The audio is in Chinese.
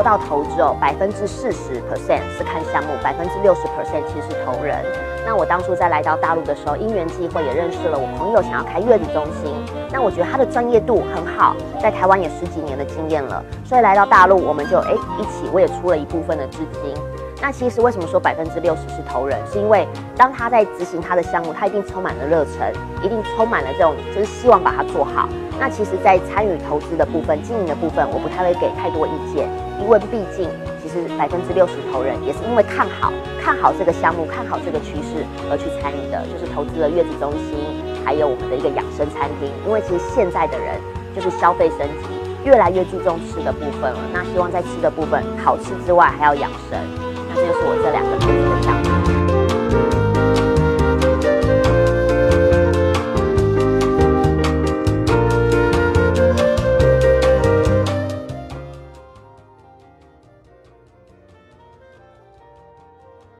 说到投资哦，百分之四十 percent 是看项目，百分之六十 percent 其实是投人。那我当初在来到大陆的时候，因缘际会也认识了我朋友，想要开月子中心。那我觉得他的专业度很好，在台湾也十几年的经验了，所以来到大陆，我们就哎一起，我也出了一部分的资金。那其实为什么说百分之六十是投人？是因为当他在执行他的项目，他一定充满了热忱，一定充满了这种就是希望把它做好。那其实，在参与投资的部分、经营的部分，我不太会给太多意见，因为毕竟其实百分之六十投人也是因为看好、看好这个项目、看好这个趋势而去参与的，就是投资了月子中心，还有我们的一个养生餐厅。因为其实现在的人就是消费升级，越来越注重吃的部分了。那希望在吃的部分好吃之外，还要养生。那这就是我这两个投资的项目。